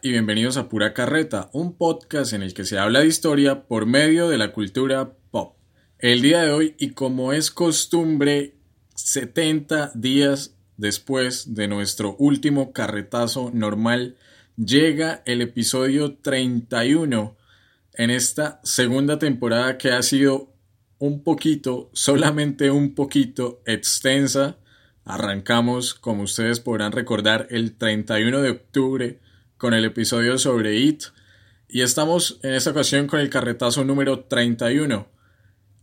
Y bienvenidos a Pura Carreta, un podcast en el que se habla de historia por medio de la cultura pop. El día de hoy, y como es costumbre, 70 días después de nuestro último carretazo normal, llega el episodio 31 en esta segunda temporada que ha sido un poquito, solamente un poquito extensa. Arrancamos, como ustedes podrán recordar, el 31 de octubre con el episodio sobre IT y estamos en esta ocasión con el carretazo número 31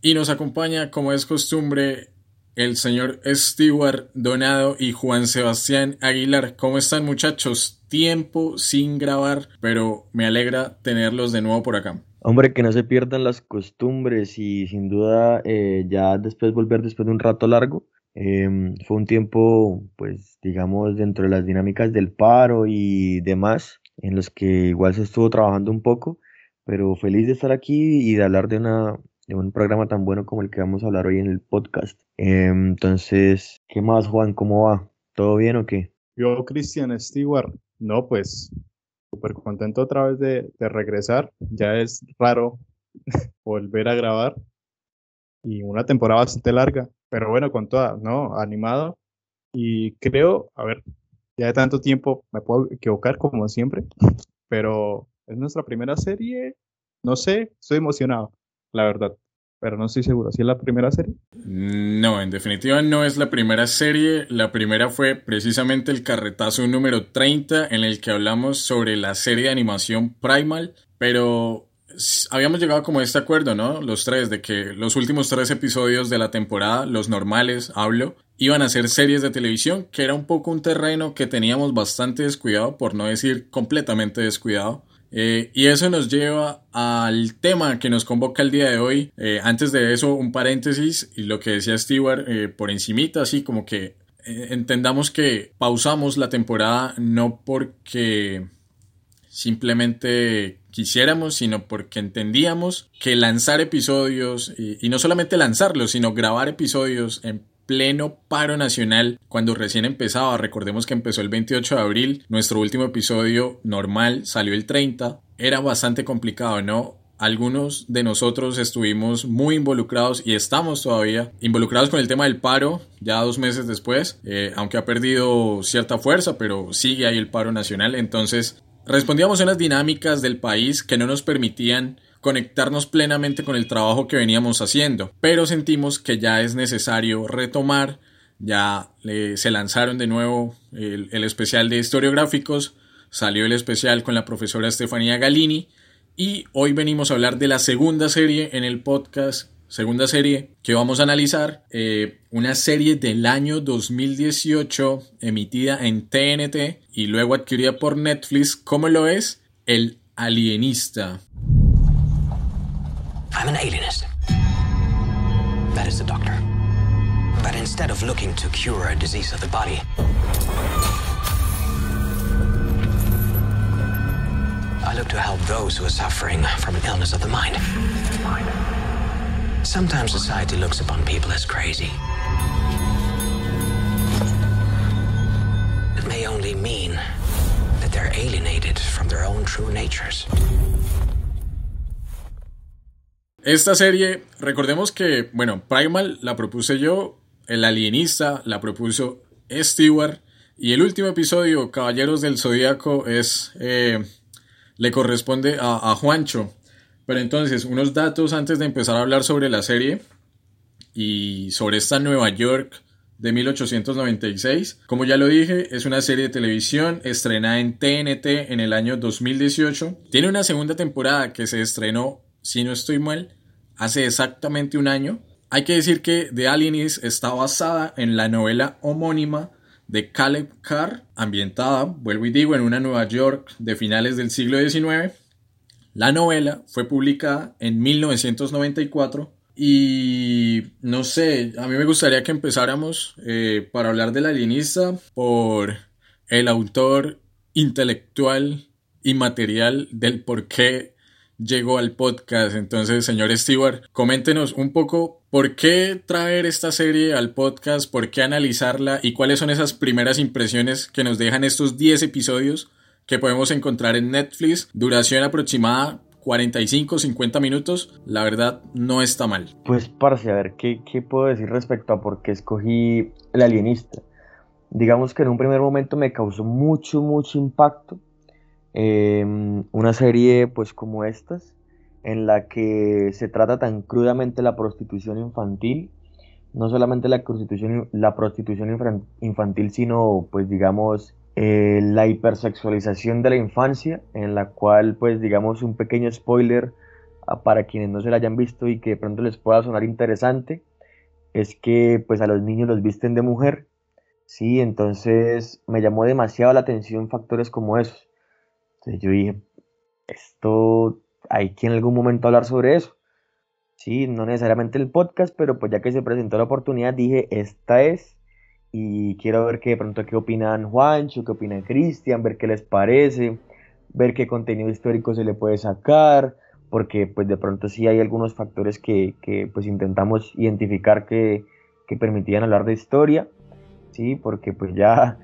y nos acompaña como es costumbre el señor Stewart Donado y Juan Sebastián Aguilar. ¿Cómo están muchachos? Tiempo sin grabar, pero me alegra tenerlos de nuevo por acá. Hombre, que no se pierdan las costumbres y sin duda eh, ya después volver después de un rato largo. Em, fue un tiempo, pues digamos, dentro de las dinámicas del paro y demás, en los que igual se estuvo trabajando un poco, pero feliz de estar aquí y de hablar de, una, de un programa tan bueno como el que vamos a hablar hoy en el podcast. Em, entonces, ¿qué más, Juan? ¿Cómo va? ¿Todo bien o qué? Yo, Cristian Stewart, no, pues súper contento otra vez de, de regresar. Ya es raro volver a grabar y una temporada bastante larga pero bueno, con toda, ¿no? Animado. Y creo, a ver, ya de tanto tiempo me puedo equivocar como siempre, pero es nuestra primera serie. No sé, estoy emocionado, la verdad, pero no estoy seguro. ¿Si es la primera serie? No, en definitiva no es la primera serie. La primera fue precisamente el carretazo número 30 en el que hablamos sobre la serie de animación Primal, pero habíamos llegado como a este acuerdo, ¿no? Los tres, de que los últimos tres episodios de la temporada, los normales, hablo, iban a ser series de televisión, que era un poco un terreno que teníamos bastante descuidado, por no decir completamente descuidado. Eh, y eso nos lleva al tema que nos convoca el día de hoy. Eh, antes de eso, un paréntesis y lo que decía Stewart eh, por encimita, así como que entendamos que pausamos la temporada no porque simplemente quisiéramos, sino porque entendíamos que lanzar episodios, y, no solamente lanzarlos, sino grabar episodios en pleno paro nacional cuando recién empezaba. Recordemos que empezó el 28 de abril, nuestro último episodio normal salió el 30. Era bastante complicado, ¿no? Algunos de nosotros estuvimos muy involucrados y estamos todavía involucrados con el tema del paro, ya dos meses después, eh, aunque ha perdido cierta fuerza, pero sigue ahí el paro nacional. Entonces, Respondíamos en las dinámicas del país que no nos permitían conectarnos plenamente con el trabajo que veníamos haciendo, pero sentimos que ya es necesario retomar, ya se lanzaron de nuevo el, el especial de historiográficos, salió el especial con la profesora Estefanía Galini y hoy venimos a hablar de la segunda serie en el podcast segunda serie que vamos a analizar, eh, una serie del año 2018 emitida en TNT y luego adquirida por Netflix, ¿cómo lo es? El Alienista. I'm an alienist. That is the doctor. But instead of looking to cure a disease of the body, I look to help those who are suffering from an illness of the mind. Sometimes society looks upon people as crazy. It may only mean that they're alienated from their own true natures. Esta serie, recordemos que, bueno, Primal la propuse yo, El Alienista la propuso Stewart, y el último episodio, Caballeros del Zodíaco, es. Eh, le corresponde a, a Juancho. Pero entonces, unos datos antes de empezar a hablar sobre la serie y sobre esta Nueva York de 1896. Como ya lo dije, es una serie de televisión estrenada en TNT en el año 2018. Tiene una segunda temporada que se estrenó, si no estoy mal, hace exactamente un año. Hay que decir que The Alienist está basada en la novela homónima de Caleb Carr, ambientada, vuelvo y digo, en una Nueva York de finales del siglo XIX la novela fue publicada en 1994 y no sé, a mí me gustaría que empezáramos eh, para hablar del alienista por el autor intelectual y material del por qué llegó al podcast. Entonces, señor Stewart, coméntenos un poco por qué traer esta serie al podcast, por qué analizarla y cuáles son esas primeras impresiones que nos dejan estos 10 episodios que podemos encontrar en Netflix. Duración aproximada 45, 50 minutos, la verdad no está mal. Pues, parce, a ver, ¿qué, ¿qué, puedo decir respecto a por qué escogí El Alienista? Digamos que en un primer momento me causó mucho, mucho impacto em, una serie pues como estas, en la que se trata tan crudamente la prostitución infantil, no solamente la prostitución, la prostitución infantil, sino pues digamos eh, la hipersexualización de la infancia, en la cual, pues, digamos, un pequeño spoiler ah, para quienes no se la hayan visto y que de pronto les pueda sonar interesante, es que, pues, a los niños los visten de mujer, ¿sí? Entonces, me llamó demasiado la atención factores como esos. Entonces, yo dije, esto, hay que en algún momento hablar sobre eso. Sí, no necesariamente el podcast, pero pues ya que se presentó la oportunidad, dije, esta es y quiero ver qué de pronto qué opinan Juancho, qué opinan Cristian, ver qué les parece, ver qué contenido histórico se le puede sacar, porque pues de pronto sí hay algunos factores que, que pues intentamos identificar que, que, permitían hablar de historia, sí, porque pues ya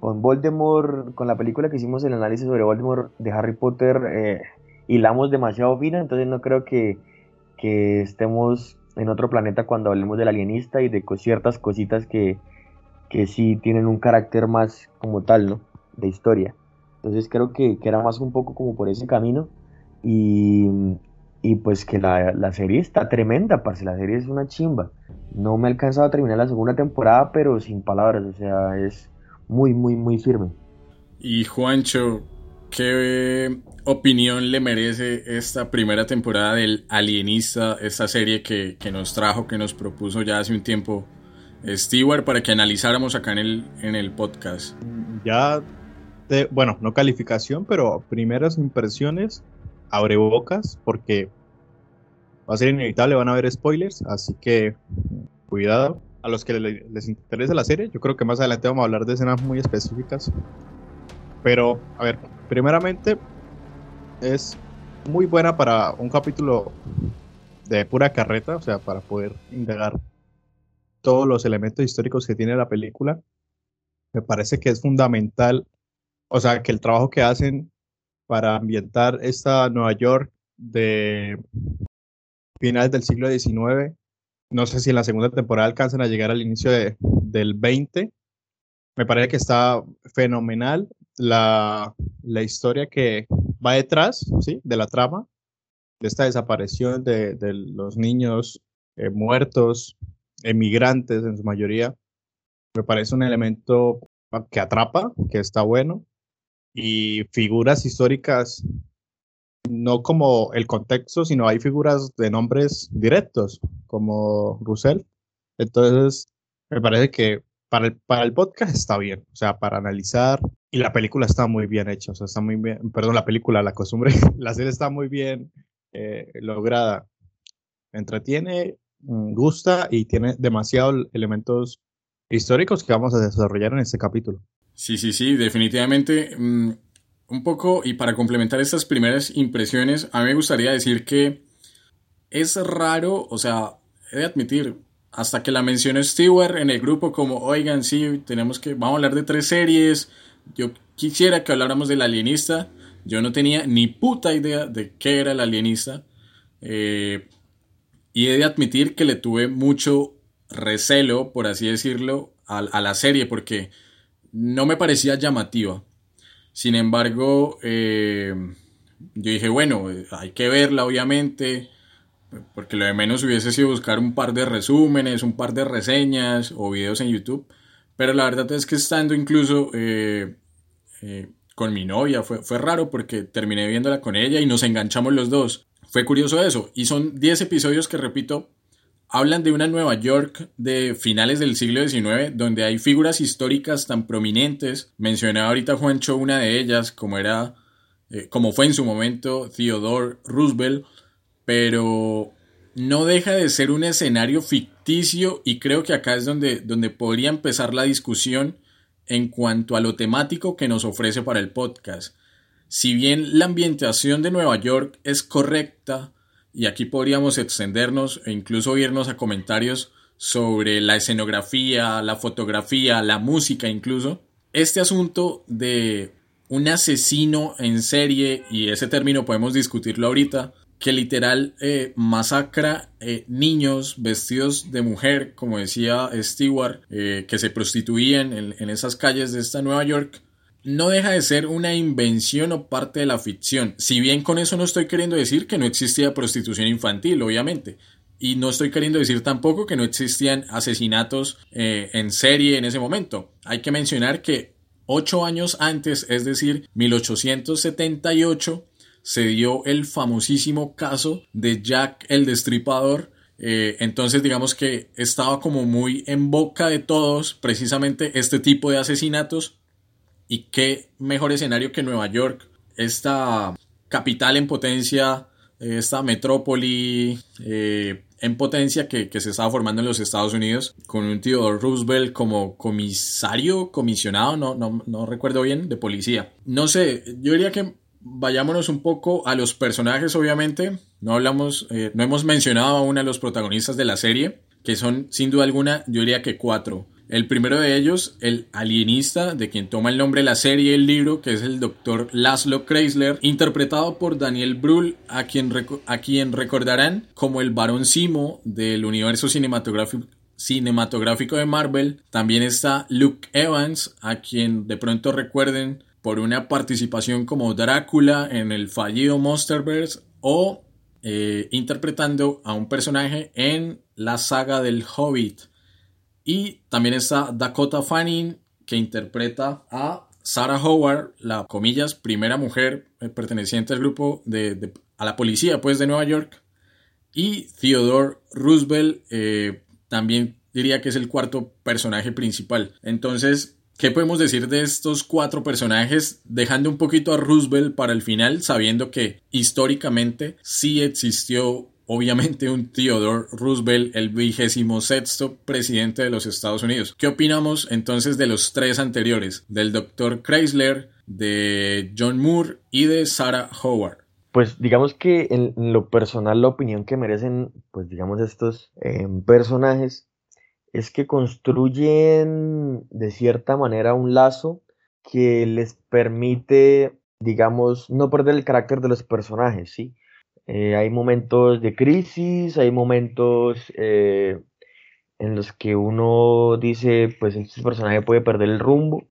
con Voldemort, con la película que hicimos el análisis sobre Voldemort de Harry Potter, eh, hilamos demasiado fino, entonces no creo que, que estemos en otro planeta cuando hablemos del alienista y de ciertas cositas que, que sí tienen un carácter más como tal, ¿no? De historia. Entonces creo que, que era más un poco como por ese camino y, y pues que la, la, serie está tremenda, parce, la serie es una chimba. No me he alcanzado a terminar la segunda temporada, pero sin palabras, o sea, es muy, muy, muy firme. Y Juancho, ¿qué opinión le merece esta primera temporada del Alienista, esta serie que, que nos trajo, que nos propuso ya hace un tiempo Stewart para que analizáramos acá en el, en el podcast. Ya, bueno, no calificación, pero primeras impresiones, abre bocas, porque va a ser inevitable, van a haber spoilers, así que cuidado. A los que les interesa la serie, yo creo que más adelante vamos a hablar de escenas muy específicas. Pero, a ver, primeramente es muy buena para un capítulo de pura carreta, o sea, para poder indagar todos los elementos históricos que tiene la película, me parece que es fundamental, o sea, que el trabajo que hacen para ambientar esta Nueva York de finales del siglo XIX, no sé si en la segunda temporada alcanzan a llegar al inicio de, del 20, me parece que está fenomenal la, la historia que va detrás ¿sí? de la trama, de esta desaparición de, de los niños eh, muertos, emigrantes en su mayoría, me parece un elemento que atrapa, que está bueno, y figuras históricas, no como el contexto, sino hay figuras de nombres directos, como Russell. Entonces, me parece que para el, para el podcast está bien, o sea, para analizar, y la película está muy bien hecha, o sea, está muy bien, perdón, la película, la costumbre, la serie está muy bien eh, lograda. entretiene gusta y tiene demasiados elementos históricos que vamos a desarrollar en este capítulo. Sí, sí, sí, definitivamente. Mm, un poco, y para complementar estas primeras impresiones, a mí me gustaría decir que es raro, o sea, he de admitir, hasta que la mencionó Stewart en el grupo como, oigan, sí, tenemos que, vamos a hablar de tres series, yo quisiera que habláramos del alienista, yo no tenía ni puta idea de qué era el alienista, eh, y he de admitir que le tuve mucho recelo, por así decirlo, a, la serie porque no me parecía llamativa. Sin embargo, eh, yo dije, bueno, hay que verla obviamente, porque lo de menos hubiese sido buscar un par de resúmenes, un par de reseñas o videos en YouTube. Pero la verdad es que estando incluso eh, eh, con mi novia fue, fue raro porque terminé viéndola con ella y nos enganchamos los dos. Fue curioso eso. Y son 10 episodios que, repito, hablan de una Nueva York de finales del siglo XIX, donde hay figuras históricas tan prominentes. Mencioné ahorita Juancho una de ellas, como era, eh, como fue en su momento Theodore Roosevelt, pero no deja de ser un escenario ficticio y creo que acá es donde, donde podría empezar la discusión en cuanto a lo temático que nos ofrece para el podcast. Si bien la ambientación de Nueva York es correcta, y aquí podríamos extendernos e incluso irnos a comentarios sobre la escenografía, la fotografía, la música incluso, este asunto de un asesino en serie, y ese término podemos discutirlo ahorita, que literal eh, masacra eh, niños vestidos de mujer, como decía Stewart, eh, que se prostituían en, en, esas calles de esta Nueva York, no deja de ser una invención o parte de la ficción. Si bien con eso no estoy queriendo decir que no existía prostitución infantil, obviamente. Y no estoy queriendo decir tampoco que no existían asesinatos en serie en ese momento. Hay que mencionar que ocho años antes, es decir, 1878, se dio el famosísimo caso de Jack el Destripador. Eh, entonces digamos que estaba como muy en boca de todos precisamente este tipo de asesinatos y qué mejor escenario que Nueva York, esta capital en potencia, esta metrópoli eh, en potencia que, se estaba formando en los Estados Unidos con un tío Roosevelt como comisario, comisionado, no, no, no recuerdo bien, de policía. No sé, yo diría que vayámonos un poco a los personajes, obviamente. No hablamos, eh, no hemos mencionado aún a los protagonistas de la serie, que son sin duda alguna, yo diría que cuatro. El primero de ellos, el alienista, de quien toma el nombre la serie y el libro, que es el doctor Laszlo Kreisler, interpretado por Daniel Brühl, a quien, a quien recordarán como el varón Simo del universo cinematográfico de Marvel. También está Luke Evans, a quien de pronto recuerden por una participación como Drácula en el fallido Monsterverse o eh, interpretando a un personaje en la saga del Hobbit. Y también está Dakota Fanning que interpreta a Sarah Howard, la comillas primera mujer eh, perteneciente al grupo de, a la policía pues de Nueva York. Y Theodore Roosevelt eh, también diría que es el cuarto personaje principal. Entonces ¿Qué podemos decir de estos cuatro personajes, dejando un poquito a Roosevelt para el final, sabiendo que históricamente sí existió obviamente un Theodore Roosevelt, el vigésimo sexto presidente de los Estados Unidos. ¿Qué opinamos entonces de los tres anteriores, del Dr. Chrysler, de John Moore y de Sarah Howard? Pues digamos que en lo personal la opinión que merecen, pues digamos estos eh, personajes es que construyen de cierta manera un lazo que les permite, digamos, no perder el carácter de los personajes, ¿sí? Eh, hay momentos de crisis, hay momentos eh, en los que uno dice, pues este personaje puede perder el rumbo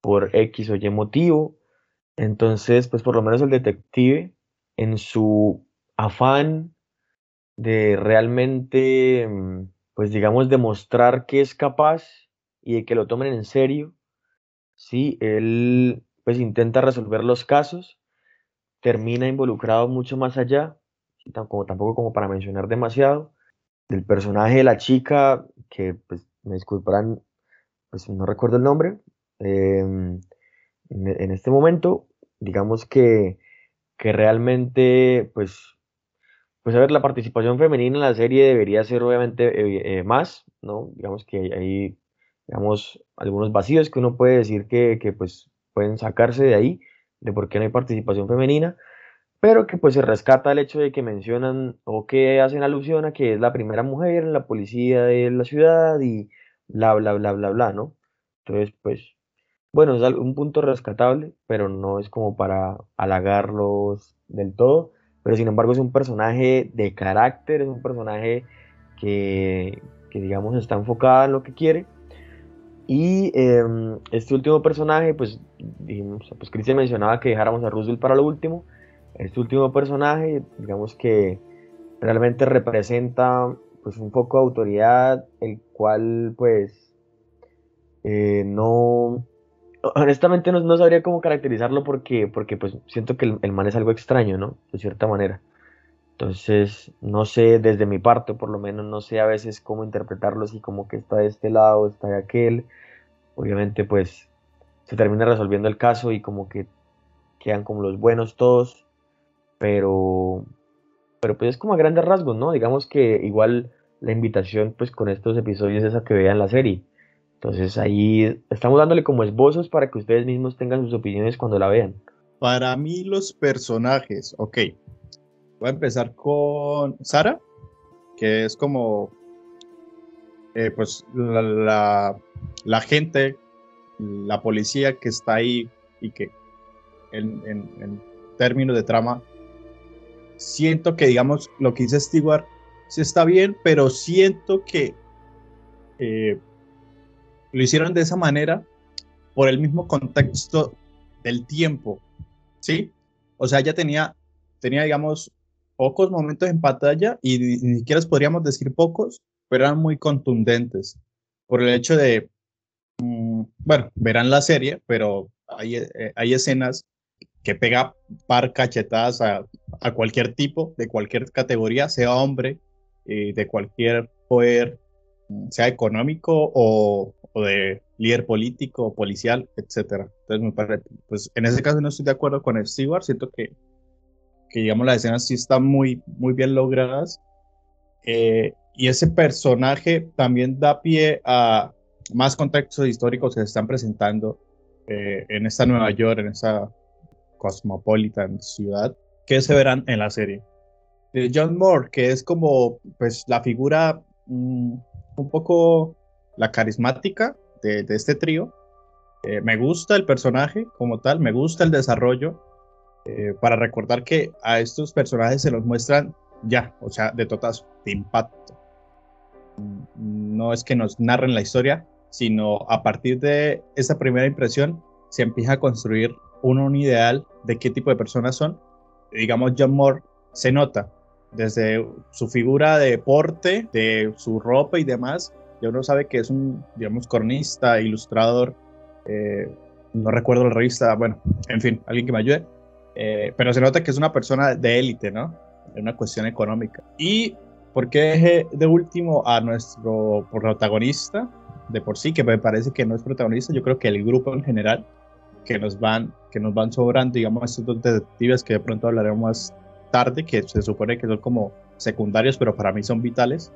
por X o Y motivo. Entonces, pues por lo menos el detective, en su afán de realmente mm, pues digamos, demostrar que es capaz y de que lo tomen en serio, ¿sí? Él pues intenta resolver los casos, termina involucrado mucho más allá, como, tampoco como para mencionar demasiado, del personaje de la chica, que pues me disculparán, pues no recuerdo el nombre, em, en este momento, digamos que, que realmente pues pues a ver, la participación femenina en la serie debería ser obviamente eh, eh, más, ¿no? Digamos que hay, digamos, algunos vacíos que uno puede decir que, que, pues pueden sacarse de ahí, de por qué no hay participación femenina, pero que pues se rescata el hecho de que mencionan o que hacen alusión a que es la primera mujer en la policía de la ciudad y bla, bla, bla, bla, bla, ¿no? Entonces, pues, bueno, es un punto rescatable, pero no es como para halagarlos del todo pero sin embargo es un personaje de carácter, es un personaje que, digamos está enfocado en lo que quiere. Y em, este último personaje, pues, dijimos, pues Cristian mencionaba que dejáramos a Roosevelt para lo último. Este último personaje, digamos que realmente representa pues un poco de autoridad, el cual pues eh, no, honestamente no, sabría cómo caracterizarlo porque, porque pues siento que el, man es algo extraño, ¿no? De cierta manera. Entonces, no sé, desde mi parte por lo menos, no sé a veces cómo interpretarlo, si como que está de este lado, está de aquel. Obviamente, pues, se termina resolviendo el caso y como que quedan como los buenos todos, pero, pero pues es como a grandes rasgos, ¿no? Digamos que igual la invitación, pues, con estos episodios es a que vean la serie entonces ahí estamos dándole como esbozos para que ustedes mismos tengan sus opiniones cuando la vean. Para mí los personajes, ok. Voy a empezar con Sara, que es como, eh, pues, la, la, gente, la policía que está ahí y que en, en, términos de trama, siento que, digamos, lo que dice Stewart sí está bien, pero siento que eh, lo hicieron de esa manera por el mismo contexto del tiempo, ¿sí? O sea, ya tenía, tenía digamos, pocos momentos en pantalla y ni siquiera podríamos decir pocos, pero eran muy contundentes por el hecho de, mm, bueno, verán la serie, pero hay, eh, hay escenas que pega par cachetadas a, a, cualquier tipo, de cualquier categoría, sea hombre, eh, de cualquier poder, sea económico o, o, de líder político, policial, etcétera. Entonces, me parece, pues en ese caso no estoy de acuerdo con Stewart, siento que, que digamos las escenas sí están muy, muy bien logradas. Eh, y ese personaje también da pie a más contextos históricos que se están presentando eh, en esta Nueva York, en esta cosmopolitan ciudad, que se verán en la serie. De John Moore, que es como pues la figura mm, un poco la carismática de, de este trío. Eh, me gusta el personaje como tal, me gusta el desarrollo, eh, para recordar que a estos personajes se los muestran ya, o sea, de totas, de impacto no es que nos narren la historia, sino a partir de esa primera impresión se empieza a construir un, ideal de qué tipo de personas son. Digamos, John Moore se nota desde su figura de porte, de su ropa y demás, ya uno sabe que es un, digamos, cornista, ilustrador, eh, no recuerdo la revista, bueno, en fin, alguien que me ayude, eh, pero se nota que es una persona de élite, ¿no? Es una cuestión económica. Y ¿Por qué dejé de último a nuestro protagonista de por sí, que me parece que no es protagonista? Yo creo que el grupo en general, que nos van, que nos van sobrando, digamos, estos dos detectives que de pronto hablaremos más tarde, que se supone que son como secundarios, pero para mí son vitales,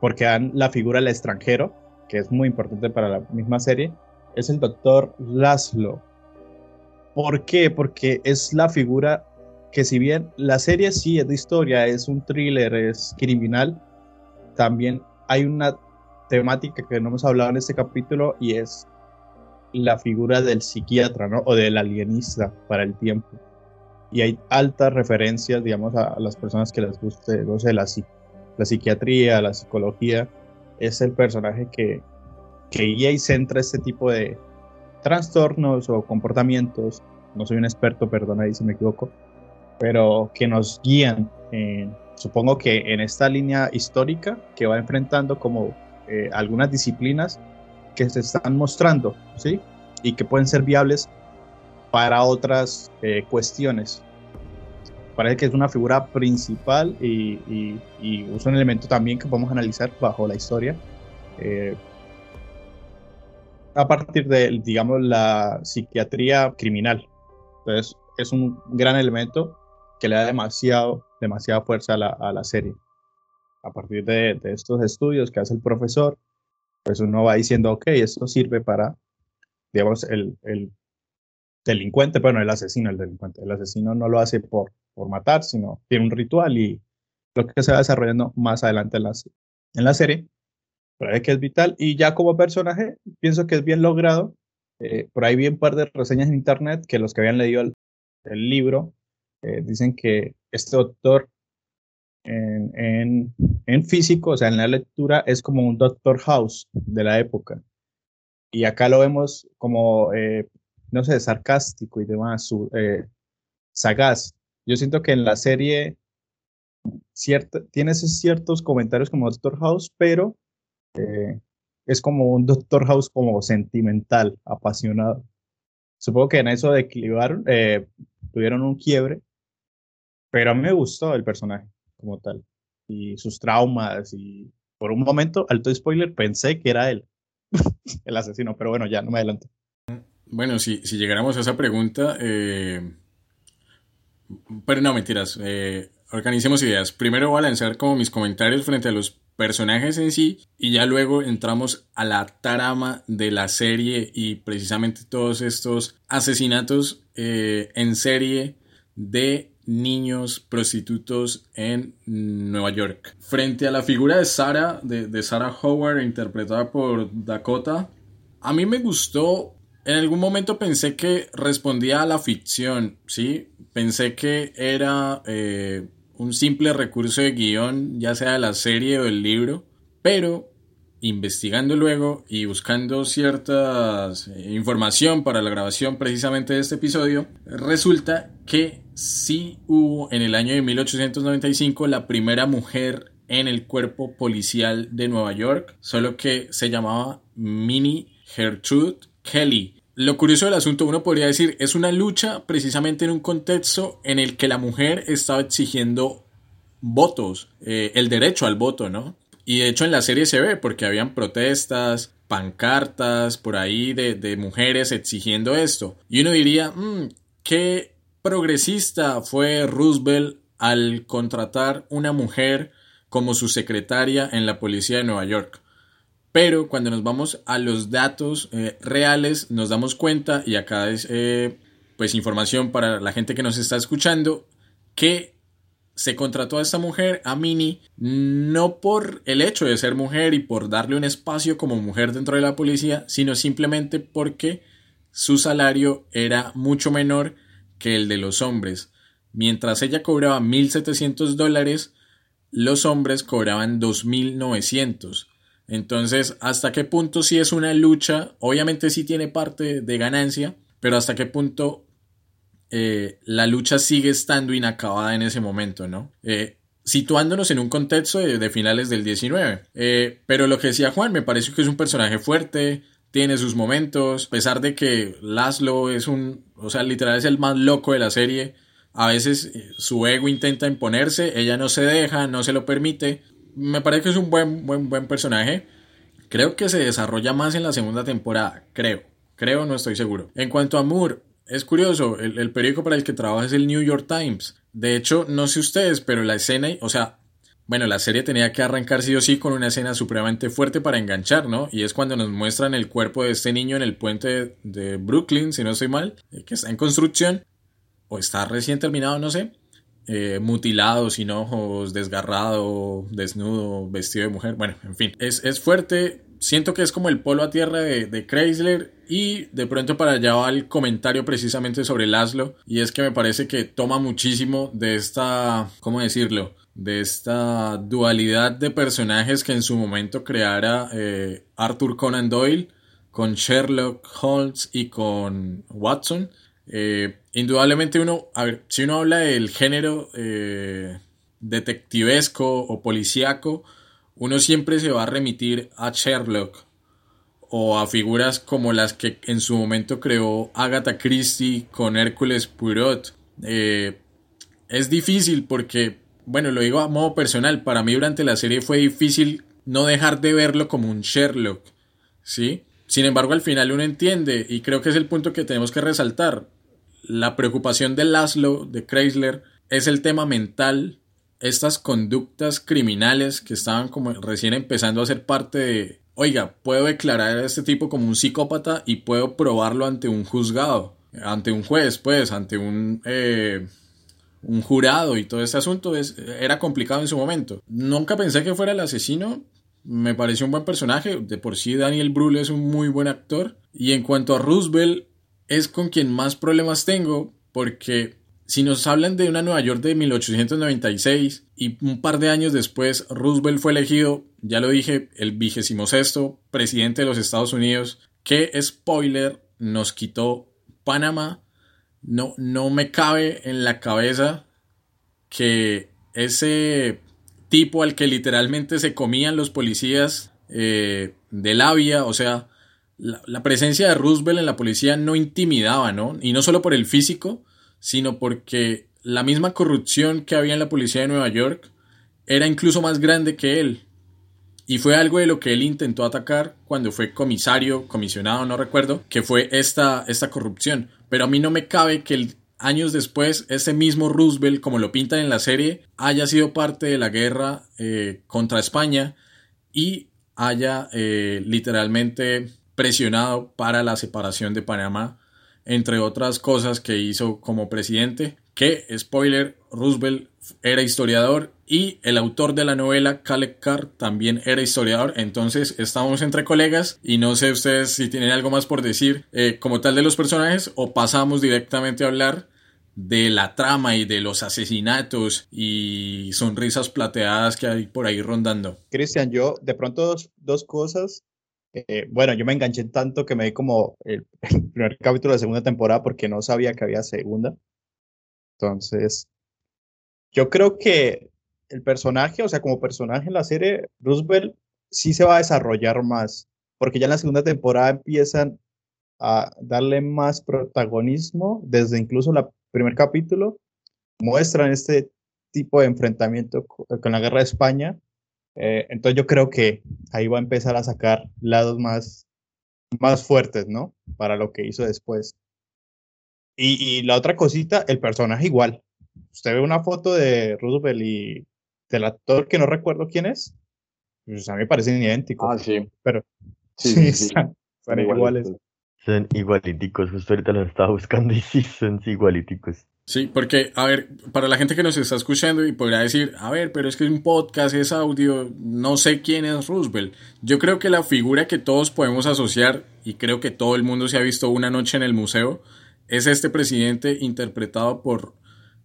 porque dan la figura del extranjero, que es muy importante para la misma serie, es el doctor Laszlo. ¿Por qué? Porque es la figura que si bien la serie sí es de historia, es un thriller, es criminal, también hay una temática que no hemos hablado en este capítulo y es la figura del psiquiatra, ¿no? O del alienista para el tiempo. Y hay altas referencias, digamos, a, las personas que les guste, no sé, la, la psiquiatría, la psicología. Es el personaje que, que guía y centra este tipo de trastornos o comportamientos. No soy un experto, perdona ahí si me equivoco, pero que nos guían, supongo que en esta línea histórica que va enfrentando como eh, algunas disciplinas que se están mostrando, ¿sí? Y que pueden ser viables para otras eh, cuestiones. Parece que es una figura principal y, y, es un elemento también que podemos analizar bajo la historia. Eh, a partir de, digamos, la psiquiatría criminal. Entonces, es un gran elemento que le da demasiado, demasiada fuerza a la, a la serie. A partir de, estos estudios que hace el profesor, pues uno va diciendo, ok, esto sirve para, digamos, el, el delincuente, bueno, el asesino, el delincuente. El asesino no lo hace por, por matar, sino tiene un ritual y lo que se va desarrollando más adelante en la, en la serie, parece que es vital. Y ya como personaje, pienso que es bien logrado. Eh, por ahí vi un par de reseñas en internet que los que habían leído el, el libro eh, dicen que este doctor en, en, físico, o sea, en la lectura, es como un Doctor House de la época. Y acá lo vemos como, eh, no sé, sarcástico y demás, eh, sagaz. Yo siento que en la serie cierta, tiene esos ciertos comentarios como Doctor House, pero es como un Doctor House como sentimental, apasionado. Supongo que en eso de eh, tuvieron un quiebre pero a mí me gustó el personaje como tal. Y sus traumas. Y por un momento, alto spoiler, pensé que era él. el asesino. Pero bueno, ya no me adelanto. Bueno, si, si llegáramos a esa pregunta. Eh, pero no, mentiras. Eh, organicemos ideas. Primero voy a lanzar como mis comentarios frente a los personajes en sí y ya luego entramos a la trama de la serie y precisamente todos estos asesinatos eh, en serie de niños prostitutos en Nueva York. Frente a la figura de Sarah, de, Sarah Howard, interpretada por Dakota, a mí me gustó en algún momento pensé que respondía a la ficción, ¿sí? Pensé que era eh, un simple recurso de guion, ya sea de la serie o del libro, pero investigando luego y buscando cierta eh, información para la grabación precisamente de este episodio, resulta que sí hubo en el año de 1895 la primera mujer en el cuerpo policial de Nueva York, solo que se llamaba Minnie Gertrude Kelly. Lo curioso del asunto, uno podría decir, es una lucha precisamente en un contexto en el que la mujer estaba exigiendo votos, eh, el derecho al voto, ¿no? Y de hecho en la serie se ve porque habían protestas, pancartas por ahí de, mujeres exigiendo esto. Y uno diría, mm, qué progresista fue Roosevelt al contratar una mujer como su secretaria en la policía de Nueva York. Pero cuando nos vamos a los datos eh, reales nos damos cuenta, y acá es eh, pues información para la gente que nos está escuchando, que se contrató a esta mujer, a Minnie, no por el hecho de ser mujer y por darle un espacio como mujer dentro de la policía, sino simplemente porque su salario era mucho menor que el de los hombres. Mientras ella cobraba 1.700 dólares, los hombres cobraban 2.900. Entonces, ¿hasta qué punto sí es una lucha? Obviamente sí tiene parte de ganancia, pero ¿hasta qué punto eh, la lucha sigue estando inacabada en ese momento, ¿no? Eh, situándonos en un contexto de, finales del 19. Eh, pero lo que decía Juan, me parece que es un personaje fuerte, tiene sus momentos, a pesar de que Laszlo es un, o sea, literal es el más loco de la serie, a veces su ego intenta imponerse, ella no se deja, no se lo permite. Me parece que es un buen, buen, buen personaje. Creo que se desarrolla más en la segunda temporada, creo. Creo, no estoy seguro. En cuanto a Moore, es curioso, el, periódico para el que trabaja es el New York Times. De hecho, no sé ustedes, pero la escena, o sea, bueno, la serie tenía que arrancar sí o sí con una escena supremamente fuerte para enganchar, ¿no? Y es cuando nos muestran el cuerpo de este niño en el puente de, Brooklyn, si no estoy mal, eh, que está en construcción, o está recién terminado, no sé. Eh, mutilado, sin ojos, desgarrado, desnudo, vestido de mujer. Bueno, en fin, es, es fuerte, siento que es como el polo a tierra de, Chrysler y de pronto para allá va el comentario precisamente sobre Laszlo y es que me parece que toma muchísimo de esta, ¿cómo decirlo? De esta dualidad de personajes que en su momento creara eh, Arthur Conan Doyle con Sherlock Holmes y con Watson. Eh, indudablemente uno, si uno habla del género eh, detectivesco o policíaco, uno siempre se va a remitir a Sherlock o a figuras como las que en su momento creó Agatha Christie con Hércules Poirot. Eh, es difícil porque, bueno, lo digo a modo personal, para mí durante la serie fue difícil no dejar de verlo como un Sherlock, ¿sí? Sin embargo, al final uno entiende, y creo que es el punto que tenemos que resaltar, la preocupación de Laszlo, de Chrysler, es el tema mental. Estas conductas criminales que estaban como recién empezando a ser parte de, oiga, puedo declarar a este tipo como un psicópata y puedo probarlo ante un juzgado, ante un juez, pues, ante un, eh, un jurado y todo este asunto es, era complicado en su momento. Nunca pensé que fuera el asesino, me pareció un buen personaje, de por sí Daniel Brühl es un muy buen actor, y en cuanto a Roosevelt, es con quien más problemas tengo, porque si nos hablan de una Nueva York de 1896 y un par de años después Roosevelt fue elegido, ya lo dije, el vigésimo sexto presidente de los Estados Unidos, ¿qué spoiler nos quitó Panamá? No, no me cabe en la cabeza que ese tipo al que literalmente se comían los policías eh, de labia, o sea, la, presencia de Roosevelt en la policía no intimidaba, ¿no? Y no solo por el físico, sino porque la misma corrupción que había en la policía de Nueva York era incluso más grande que él. Y fue algo de lo que él intentó atacar cuando fue comisario, comisionado, no recuerdo, que fue esta, esta corrupción. Pero a mí no me cabe que años después ese mismo Roosevelt, como lo pintan en la serie, haya sido parte de la guerra eh, contra España y haya eh, literalmente presionado para la separación de Panamá entre otras cosas que hizo como presidente, que, spoiler, Roosevelt era historiador y el autor de la novela, Caleb Carr, también era historiador. Entonces estamos entre colegas y no sé ustedes si tienen algo más por decir eh, como tal de los personajes o pasamos directamente a hablar de la trama y de los asesinatos y sonrisas plateadas que hay por ahí rondando. Cristian, yo de pronto dos, cosas. Eh, bueno, yo me enganché tanto que me di como el, primer capítulo de segunda temporada porque no sabía que había segunda. Entonces, yo creo que el personaje, o sea, como personaje en la serie, Roosevelt sí se va a desarrollar más, porque ya en la segunda temporada empiezan a darle más protagonismo desde incluso la primer capítulo muestran este tipo de enfrentamiento con la guerra de España. Eh, entonces yo creo que ahí va a empezar a sacar lados más, más fuertes, ¿no? Para lo que hizo después. Y, la otra cosita, el personaje igual. Usted ve una foto de Roosevelt y del actor que no recuerdo quién es. Pues a mí me parecen idénticos. Ah, sí. Pero sí, Están, iguales. Son igualíticos, justo ahorita los estaba buscando y sí, son igualíticos. Sí, porque, a ver, para la gente que nos está escuchando y podrá decir, a ver, pero es que es un podcast, es audio, no sé quién es Roosevelt. Yo creo que la figura que todos podemos asociar, y creo que todo el mundo se ha visto una noche en el museo, es este presidente interpretado por,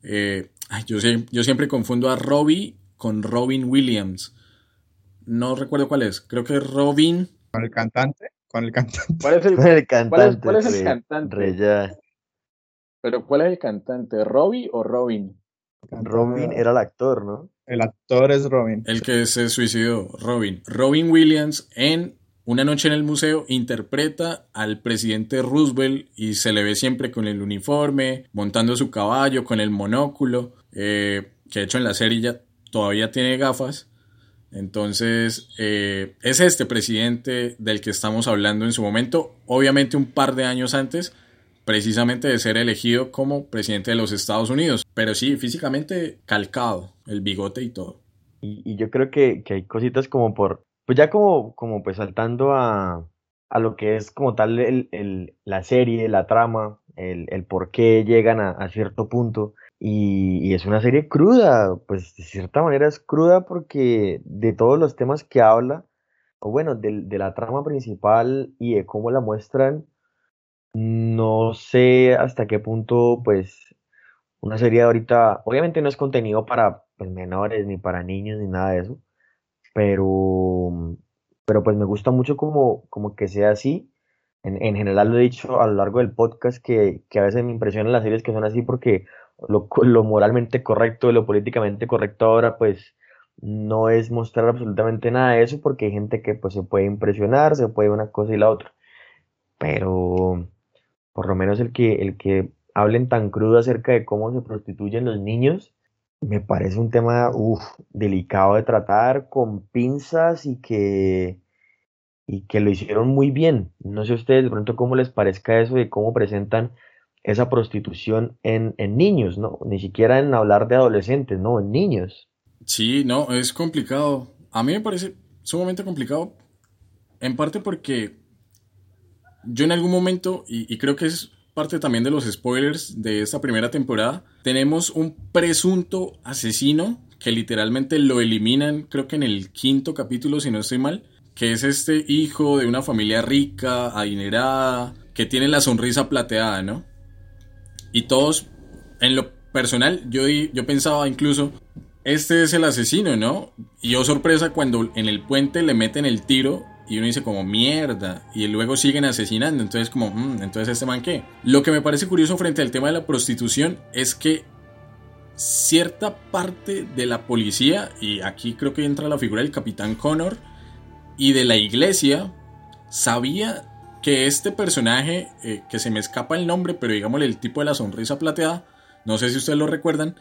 eh, ay, yo, sé, yo siempre confundo a Robbie con Robin Williams. No recuerdo cuál es, creo que es Robin. ¿Con el cantante? con el cantante. ¿Cuál es el, cantante? ¿Cuál es, el cantante? Pero ¿cuál es el cantante? ¿Robbie o Robin? Robin era el actor, ¿no? El actor es Robin. El que se suicidó, Robin. Robin Williams en Una noche en el museo interpreta al presidente Roosevelt y se le ve siempre con el uniforme, montando su caballo, con el monóculo, eh, que de hecho en la serie ya todavía tiene gafas. Entonces, eh, es este presidente del que estamos hablando en su momento, obviamente un par de años antes, precisamente de ser elegido como presidente de los Estados Unidos. Pero sí, físicamente calcado, el bigote y todo. Y, yo creo que, hay cositas como por, pues ya como, como pues saltando a, a lo que es como tal el, la serie, la trama, el, el por qué llegan a cierto punto. Y, es una serie cruda, pues de cierta manera es cruda porque de todos los temas que habla, o bueno, de, la trama principal y de cómo la muestran, no sé hasta qué punto, pues, una serie ahorita, obviamente no es contenido para pues, menores, ni para niños, ni nada de eso, pero, pero pues me gusta mucho como, como que sea así. En, en general lo he dicho a lo largo del podcast que, que a veces me impresionan las series que son así porque lo, lo moralmente correcto, lo políticamente correcto ahora, pues no es mostrar absolutamente nada de eso porque hay gente que pues se puede impresionar, se puede una cosa y la otra. Pero por lo menos el que, el que hablen tan crudo acerca de cómo se prostituyen los niños, me parece un tema delicado de tratar con pinzas y que, y que lo hicieron muy bien. No sé a ustedes de pronto cómo les parezca eso de cómo presentan esa prostitución en, niños, ¿no? Ni siquiera en hablar de adolescentes, ¿no? En niños. Sí, no, es complicado. A mí me parece sumamente complicado, en parte porque yo en algún momento, y, creo que es parte también de los spoilers de esta primera temporada, tenemos un presunto asesino que literalmente lo eliminan, creo que en el quinto capítulo, si no estoy mal, que es este hijo de una familia rica, adinerada, que tiene la sonrisa plateada, ¿no? Y todos, en lo personal, yo, yo pensaba incluso, este es el asesino, ¿no? Y yo sorpresa cuando en el puente le meten el tiro y uno dice como mierda y luego siguen asesinando. Entonces como mm, entonces este man qué lo que me parece curioso frente al tema de la prostitución es que cierta parte de la policía y aquí creo que entra la figura del capitán Connor y de la iglesia sabía que este personaje, eh, que se me escapa el nombre, pero digámosle el tipo de la sonrisa plateada, no sé si ustedes lo recuerdan,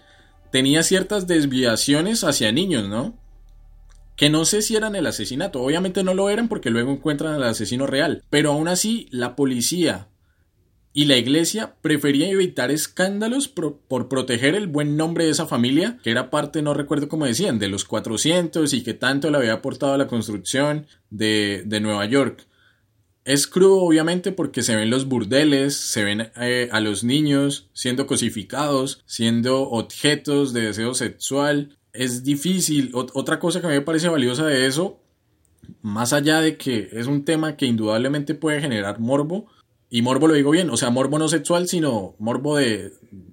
tenía ciertas desviaciones hacia niños, ¿no? Que no sé si eran el asesinato, obviamente no lo eran porque luego encuentran al asesino real, pero aún así la policía y la iglesia preferían evitar escándalos por proteger el buen nombre de esa familia, que era parte, no recuerdo cómo decían, de los 400 y que tanto le había aportado a la construcción de, de Nueva York. Es crudo obviamente porque se ven los burdeles, se ven eh, a los niños siendo cosificados, siendo objetos de deseo sexual. Es difícil. otra cosa que a mí me parece valiosa de eso, más allá de que es un tema que indudablemente puede generar morbo, y morbo lo digo bien, o sea, morbo no sexual, sino morbo de,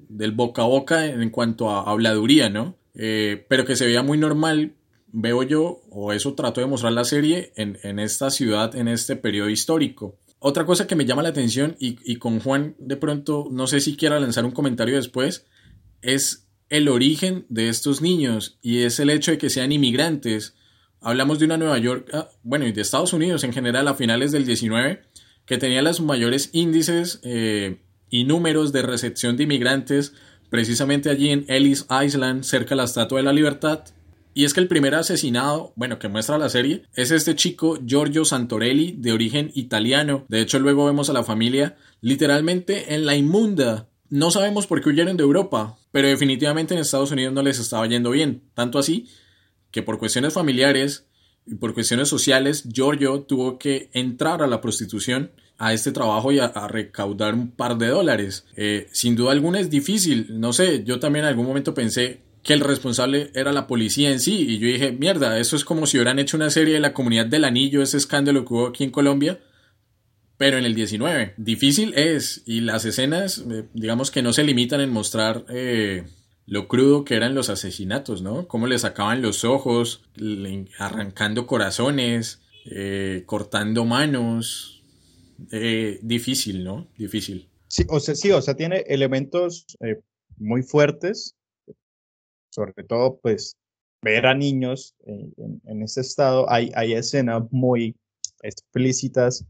del boca a boca en cuanto a habladuría, ¿no? Eh, pero que se veía muy normal, veo yo, o eso trato de mostrar la serie, en, esta ciudad, en este periodo histórico. Otra cosa que me llama la atención, y, con Juan de pronto, no sé si quiera lanzar un comentario después, es el origen de estos niños y es el hecho de que sean inmigrantes. Hablamos de una Nueva York, ah, bueno, y de Estados Unidos en general a finales del 19, que tenía los mayores índices eh, y números de recepción de inmigrantes precisamente allí en Ellis Island, cerca de la Estatua de la Libertad. Y es que el primer asesinado, bueno, que muestra la serie, es este chico Giorgio Santorelli, de origen italiano. De hecho, luego vemos a la familia literalmente en la inmunda. No sabemos por qué huyeron de Europa, pero definitivamente en Estados Unidos no les estaba yendo bien. Tanto así que por cuestiones familiares y por cuestiones sociales, Giorgio tuvo que entrar a la prostitución, a este trabajo y a, recaudar un par de dólares. Eh, sin duda alguna es difícil, no sé, yo también en algún momento pensé que el responsable era la policía en sí y yo dije, mierda, eso es como si hubieran hecho una serie de la comunidad del anillo, ese escándalo que hubo aquí en Colombia, pero en el 19. Difícil es y las escenas, eh, digamos que no se limitan en mostrar... Eh, lo crudo que eran los asesinatos, ¿no? Cómo le sacaban los ojos, arrancando corazones, eh, cortando manos. Difícil, ¿no? Difícil. Sí, o sea, sí, o sea, tiene elementos muy fuertes, sobre todo, pues, ver a niños en, en ese estado. Hay, hay escenas muy explícitas,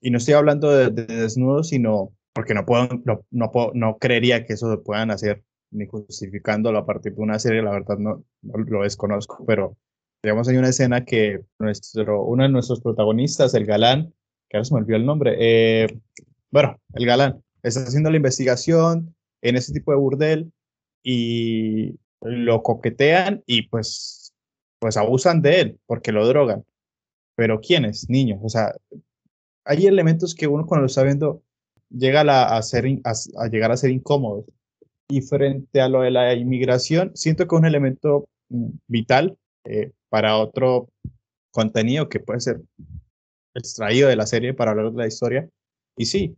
y no estoy hablando de, desnudos, sino porque no puedo, no, no, no creería que eso se puedan hacer ni justificándolo a partir de una serie, la verdad no, lo desconozco, pero digamos hay una escena que nuestro, uno de nuestros protagonistas, el galán, que ahora se me olvidó el nombre, eh, bueno, el galán, está haciendo la investigación en ese tipo de burdel y lo coquetean y pues, pues abusan de él porque lo drogan. Pero ¿quiénes? Niños. O sea, hay elementos que uno cuando lo está viendo llega a, ser, a llegar a ser incómodos. Y frente a lo de la inmigración, siento que es un elemento mm, vital eh, para otro contenido que puede ser extraído de la serie para hablar de la historia. Y sí,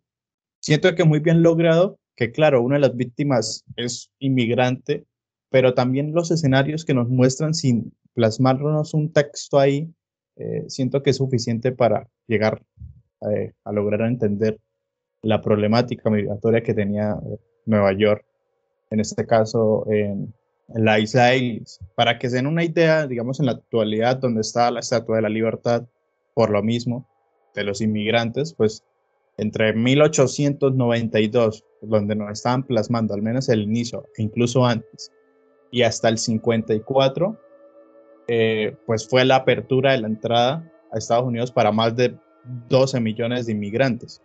siento que muy bien logrado, que claro, una de las víctimas es inmigrante, pero también los escenarios que nos muestran sin plasmarnos un texto ahí, eh, siento que es suficiente para llegar eh, a lograr entender la problemática migratoria que tenía Nueva York en este caso en, la isla Ellis. Para que se den una idea, digamos, en la actualidad, donde está la Estatua de la Libertad, por lo mismo, de los inmigrantes, pues entre 1892, donde nos estaban plasmando, al menos el inicio, e incluso antes, y hasta el 54, eh, pues fue la apertura de la entrada a Estados Unidos para más de 12 millones de inmigrantes.